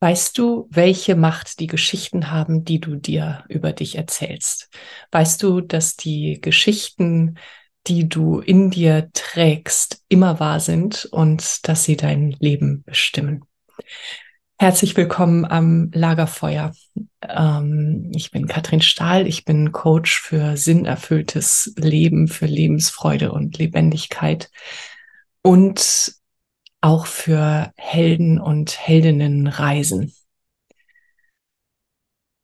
Weißt du, welche Macht die Geschichten haben, die du dir über dich erzählst? Weißt du, dass die Geschichten, die du in dir trägst, immer wahr sind und dass sie dein Leben bestimmen? Herzlich willkommen am Lagerfeuer. Ähm, ich bin Katrin Stahl, ich bin Coach für sinnerfülltes Leben, für Lebensfreude und Lebendigkeit. Und auch für Helden und Heldinnenreisen.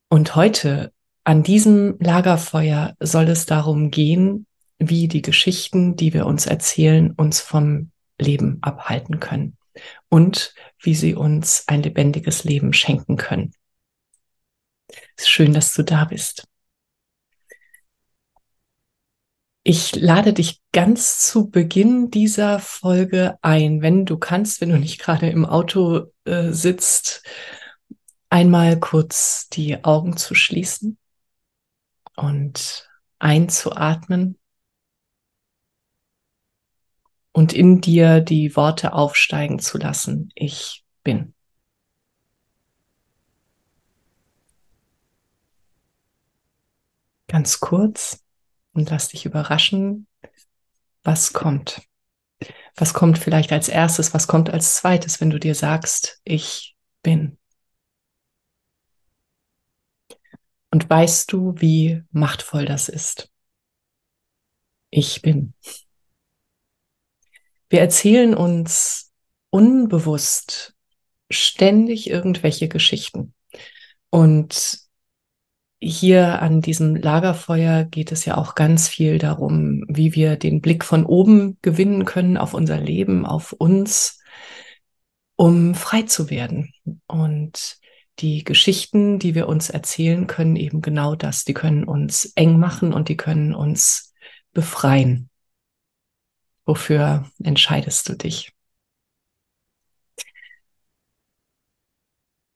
Und heute an diesem Lagerfeuer soll es darum gehen, wie die Geschichten, die wir uns erzählen, uns vom Leben abhalten können und wie sie uns ein lebendiges Leben schenken können. Es ist schön, dass du da bist. Ich lade dich ganz zu Beginn dieser Folge ein, wenn du kannst, wenn du nicht gerade im Auto äh, sitzt, einmal kurz die Augen zu schließen und einzuatmen und in dir die Worte aufsteigen zu lassen. Ich bin. Ganz kurz und lass dich überraschen, was kommt. Was kommt vielleicht als erstes, was kommt als zweites, wenn du dir sagst, ich bin. Und weißt du, wie machtvoll das ist? Ich bin. Wir erzählen uns unbewusst ständig irgendwelche Geschichten. Und hier an diesem Lagerfeuer geht es ja auch ganz viel darum, wie wir den Blick von oben gewinnen können auf unser Leben, auf uns, um frei zu werden. Und die Geschichten, die wir uns erzählen, können eben genau das. Die können uns eng machen und die können uns befreien. Wofür entscheidest du dich?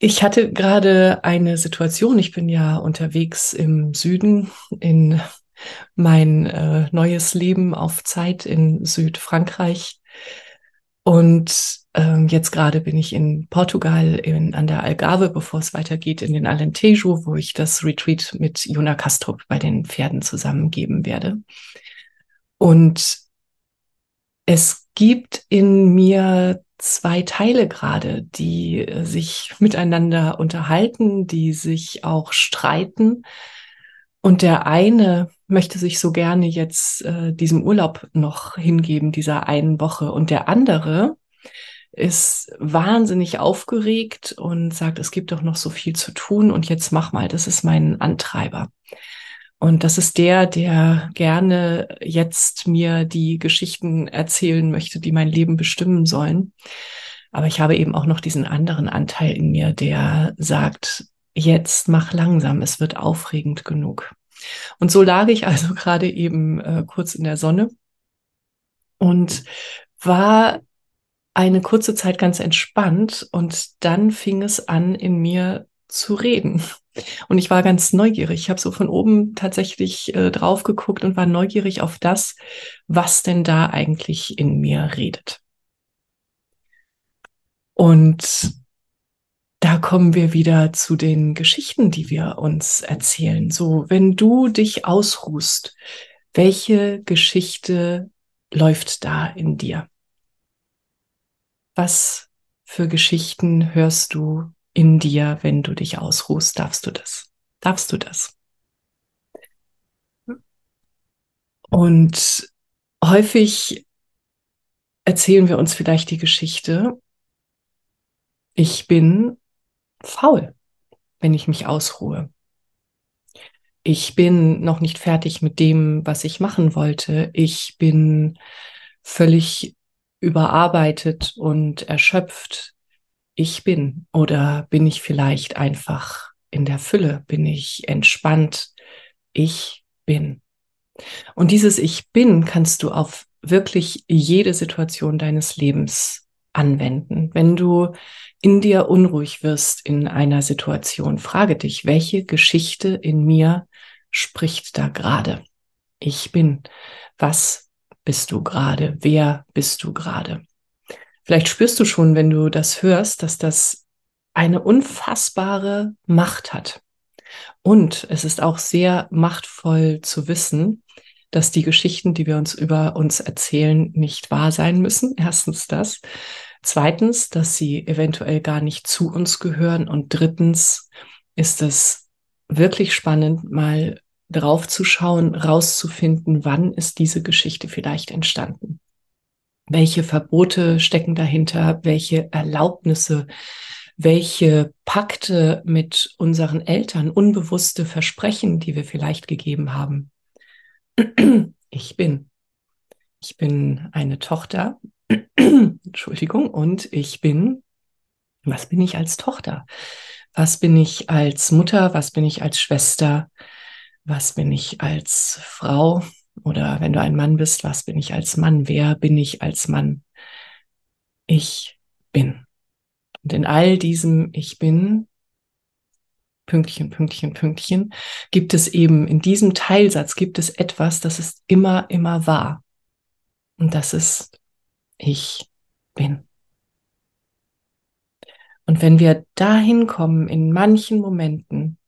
Ich hatte gerade eine Situation, ich bin ja unterwegs im Süden in mein äh, neues Leben auf Zeit in Südfrankreich. Und ähm, jetzt gerade bin ich in Portugal in, an der Algarve, bevor es weitergeht in den Alentejo, wo ich das Retreat mit Jona Kastrup bei den Pferden zusammengeben werde. Und es gibt in mir zwei Teile gerade, die äh, sich miteinander unterhalten, die sich auch streiten. Und der eine möchte sich so gerne jetzt äh, diesem Urlaub noch hingeben, dieser einen Woche. Und der andere ist wahnsinnig aufgeregt und sagt, es gibt doch noch so viel zu tun und jetzt mach mal, das ist mein Antreiber. Und das ist der, der gerne jetzt mir die Geschichten erzählen möchte, die mein Leben bestimmen sollen. Aber ich habe eben auch noch diesen anderen Anteil in mir, der sagt, jetzt mach langsam, es wird aufregend genug. Und so lag ich also gerade eben äh, kurz in der Sonne und war eine kurze Zeit ganz entspannt und dann fing es an, in mir zu reden. Und ich war ganz neugierig. Ich habe so von oben tatsächlich äh, drauf geguckt und war neugierig auf das, was denn da eigentlich in mir redet. Und da kommen wir wieder zu den Geschichten, die wir uns erzählen. So, wenn du dich ausruhst, welche Geschichte läuft da in dir? Was für Geschichten hörst du in dir, wenn du dich ausruhst? Darfst du das? Darfst du das? Und häufig erzählen wir uns vielleicht die Geschichte, ich bin faul, wenn ich mich ausruhe. Ich bin noch nicht fertig mit dem, was ich machen wollte. Ich bin völlig überarbeitet und erschöpft. Ich bin oder bin ich vielleicht einfach in der Fülle? Bin ich entspannt? Ich bin. Und dieses Ich bin kannst du auf wirklich jede Situation deines Lebens anwenden. Wenn du in dir unruhig wirst in einer Situation, frage dich, welche Geschichte in mir spricht da gerade? Ich bin. Was bist du gerade? Wer bist du gerade? Vielleicht spürst du schon, wenn du das hörst, dass das eine unfassbare Macht hat. Und es ist auch sehr machtvoll zu wissen, dass die Geschichten, die wir uns über uns erzählen, nicht wahr sein müssen. Erstens das. Zweitens, dass sie eventuell gar nicht zu uns gehören. Und drittens ist es wirklich spannend, mal drauf zu schauen, rauszufinden, wann ist diese Geschichte vielleicht entstanden. Welche Verbote stecken dahinter? Welche Erlaubnisse? Welche Pakte mit unseren Eltern, unbewusste Versprechen, die wir vielleicht gegeben haben? Ich bin. Ich bin eine Tochter Entschuldigung, und ich bin, was bin ich als Tochter? Was bin ich als Mutter? Was bin ich als Schwester? Was bin ich als Frau? Oder wenn du ein Mann bist, was bin ich als Mann? Wer bin ich als Mann? Ich bin. Und in all diesem Ich bin, Pünktchen, Pünktchen, Pünktchen, gibt es eben in diesem Teilsatz gibt es etwas, das ist immer, immer wahr. Und das ist ich bin. Und wenn wir dahin kommen, in manchen Momenten,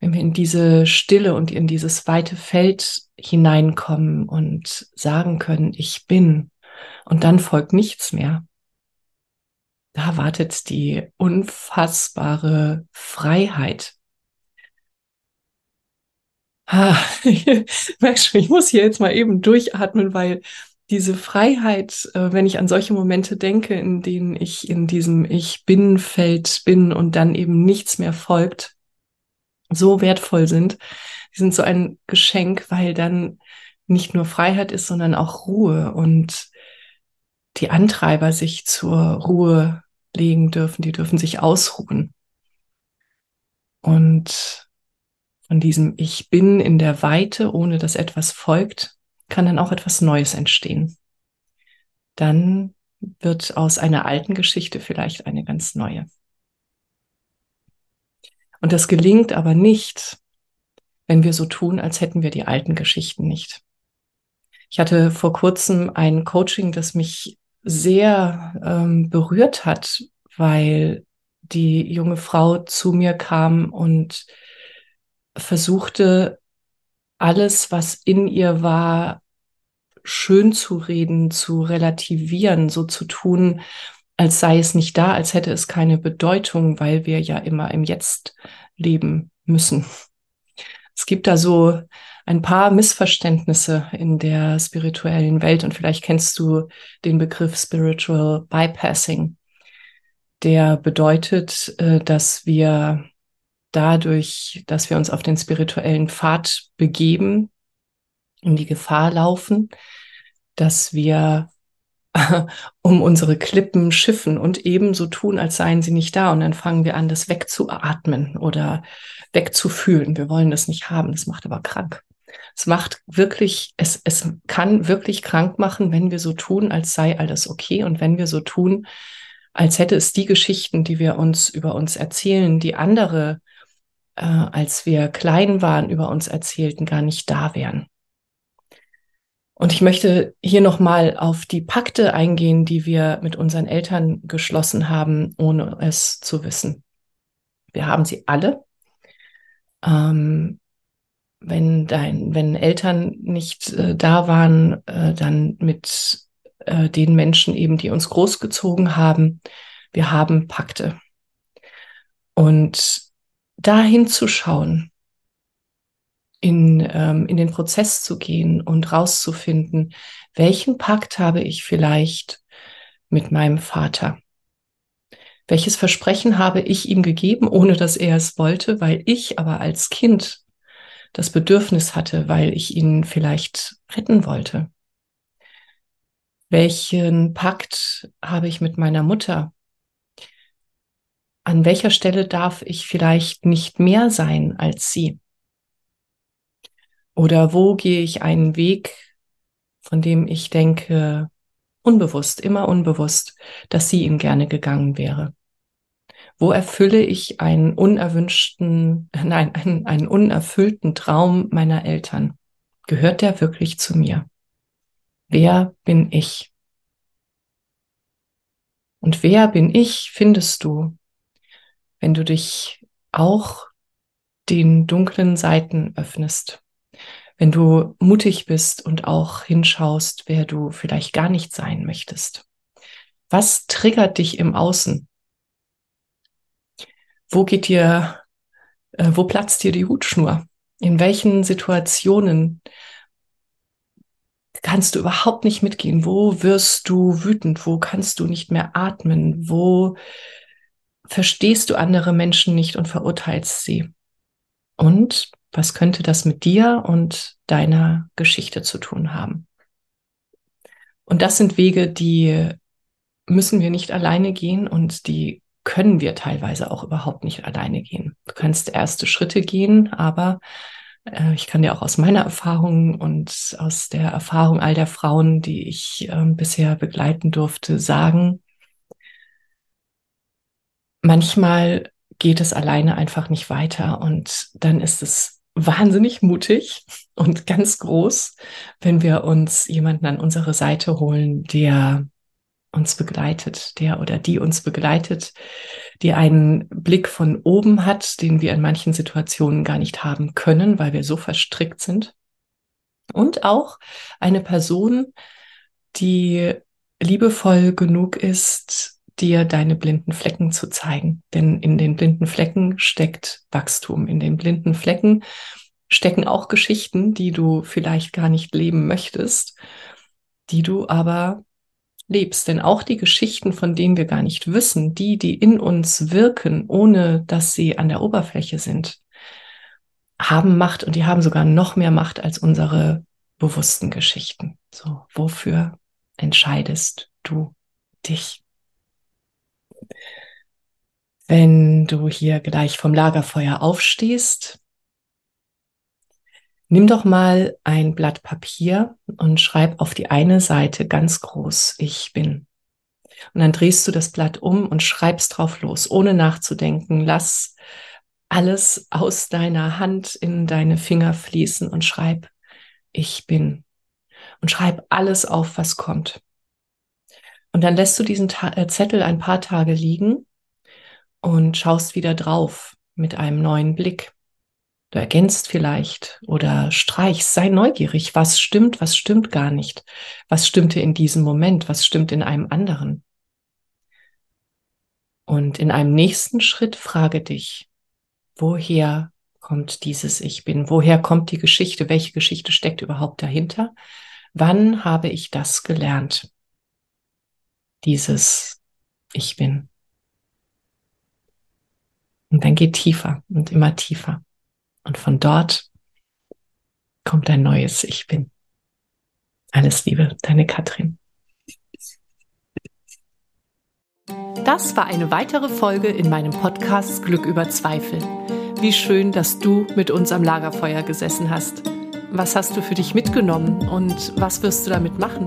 wenn wir in diese Stille und in dieses weite Feld hineinkommen und sagen können, ich bin, und dann folgt nichts mehr, da wartet die unfassbare Freiheit. Ah, ich muss hier jetzt mal eben durchatmen, weil diese Freiheit, äh, wenn ich an solche Momente denke, in denen ich in diesem Ich bin Feld bin und dann eben nichts mehr folgt, so wertvoll sind. Die sind so ein Geschenk, weil dann nicht nur Freiheit ist, sondern auch Ruhe und die Antreiber sich zur Ruhe legen dürfen, die dürfen sich ausruhen. Und von diesem Ich bin in der Weite, ohne dass etwas folgt, kann dann auch etwas Neues entstehen. Dann wird aus einer alten Geschichte vielleicht eine ganz neue. Und das gelingt aber nicht, wenn wir so tun, als hätten wir die alten Geschichten nicht. Ich hatte vor kurzem ein Coaching, das mich sehr ähm, berührt hat, weil die junge Frau zu mir kam und versuchte, alles, was in ihr war, schön zu reden, zu relativieren, so zu tun, als sei es nicht da, als hätte es keine Bedeutung, weil wir ja immer im Jetzt leben müssen. Es gibt da so ein paar Missverständnisse in der spirituellen Welt und vielleicht kennst du den Begriff Spiritual Bypassing. Der bedeutet, äh, dass wir dadurch, dass wir uns auf den spirituellen Pfad begeben, in die Gefahr laufen, dass wir um unsere Klippen schiffen und ebenso tun, als seien sie nicht da. Und dann fangen wir an, das wegzuatmen oder wegzufühlen. Wir wollen das nicht haben. Das macht aber krank. Es macht wirklich, es, es kann wirklich krank machen, wenn wir so tun, als sei alles okay und wenn wir so tun, als hätte es die Geschichten, die wir uns über uns erzählen, die andere, äh, als wir klein waren, über uns erzählten, gar nicht da wären. Und ich möchte hier nochmal auf die Pakte eingehen, die wir mit unseren Eltern geschlossen haben, ohne es zu wissen. Wir haben sie alle. Ähm, wenn dein, wenn Eltern nicht äh, da waren, äh, dann mit äh, den Menschen eben, die uns großgezogen haben. Wir haben Pakte. Und da hinzuschauen, in, ähm, in den Prozess zu gehen und rauszufinden, welchen Pakt habe ich vielleicht mit meinem Vater? Welches Versprechen habe ich ihm gegeben, ohne dass er es wollte, weil ich aber als Kind das Bedürfnis hatte, weil ich ihn vielleicht retten wollte? Welchen Pakt habe ich mit meiner Mutter? An welcher Stelle darf ich vielleicht nicht mehr sein als sie? Oder wo gehe ich einen Weg, von dem ich denke, unbewusst, immer unbewusst, dass sie ihn gerne gegangen wäre? Wo erfülle ich einen unerwünschten, nein, einen, einen unerfüllten Traum meiner Eltern? Gehört der wirklich zu mir? Wer bin ich? Und wer bin ich, findest du, wenn du dich auch den dunklen Seiten öffnest wenn du mutig bist und auch hinschaust, wer du vielleicht gar nicht sein möchtest. Was triggert dich im Außen? Wo geht dir, äh, wo platzt dir die Hutschnur? In welchen Situationen kannst du überhaupt nicht mitgehen? Wo wirst du wütend? Wo kannst du nicht mehr atmen? Wo verstehst du andere Menschen nicht und verurteilst sie? Und was könnte das mit dir und deiner Geschichte zu tun haben? Und das sind Wege, die müssen wir nicht alleine gehen und die können wir teilweise auch überhaupt nicht alleine gehen. Du kannst erste Schritte gehen, aber äh, ich kann dir auch aus meiner Erfahrung und aus der Erfahrung all der Frauen, die ich äh, bisher begleiten durfte, sagen, manchmal geht es alleine einfach nicht weiter und dann ist es wahnsinnig mutig und ganz groß, wenn wir uns jemanden an unsere Seite holen, der uns begleitet, der oder die uns begleitet, die einen Blick von oben hat, den wir in manchen Situationen gar nicht haben können, weil wir so verstrickt sind. Und auch eine Person, die liebevoll genug ist, dir deine blinden Flecken zu zeigen. Denn in den blinden Flecken steckt Wachstum. In den blinden Flecken stecken auch Geschichten, die du vielleicht gar nicht leben möchtest, die du aber lebst. Denn auch die Geschichten, von denen wir gar nicht wissen, die, die in uns wirken, ohne dass sie an der Oberfläche sind, haben Macht und die haben sogar noch mehr Macht als unsere bewussten Geschichten. So, wofür entscheidest du dich? Wenn du hier gleich vom Lagerfeuer aufstehst, nimm doch mal ein Blatt Papier und schreib auf die eine Seite ganz groß, ich bin. Und dann drehst du das Blatt um und schreibst drauf los, ohne nachzudenken. Lass alles aus deiner Hand in deine Finger fließen und schreib, ich bin. Und schreib alles auf, was kommt. Und dann lässt du diesen Ta äh, Zettel ein paar Tage liegen und schaust wieder drauf mit einem neuen Blick. Du ergänzt vielleicht oder streichst, sei neugierig, was stimmt, was stimmt gar nicht, was stimmte in diesem Moment, was stimmt in einem anderen. Und in einem nächsten Schritt frage dich, woher kommt dieses Ich bin? Woher kommt die Geschichte? Welche Geschichte steckt überhaupt dahinter? Wann habe ich das gelernt? Dieses Ich bin. Und dann geht tiefer und immer tiefer. Und von dort kommt ein neues Ich bin. Alles Liebe, deine Katrin. Das war eine weitere Folge in meinem Podcast Glück über Zweifel. Wie schön, dass du mit uns am Lagerfeuer gesessen hast. Was hast du für dich mitgenommen und was wirst du damit machen?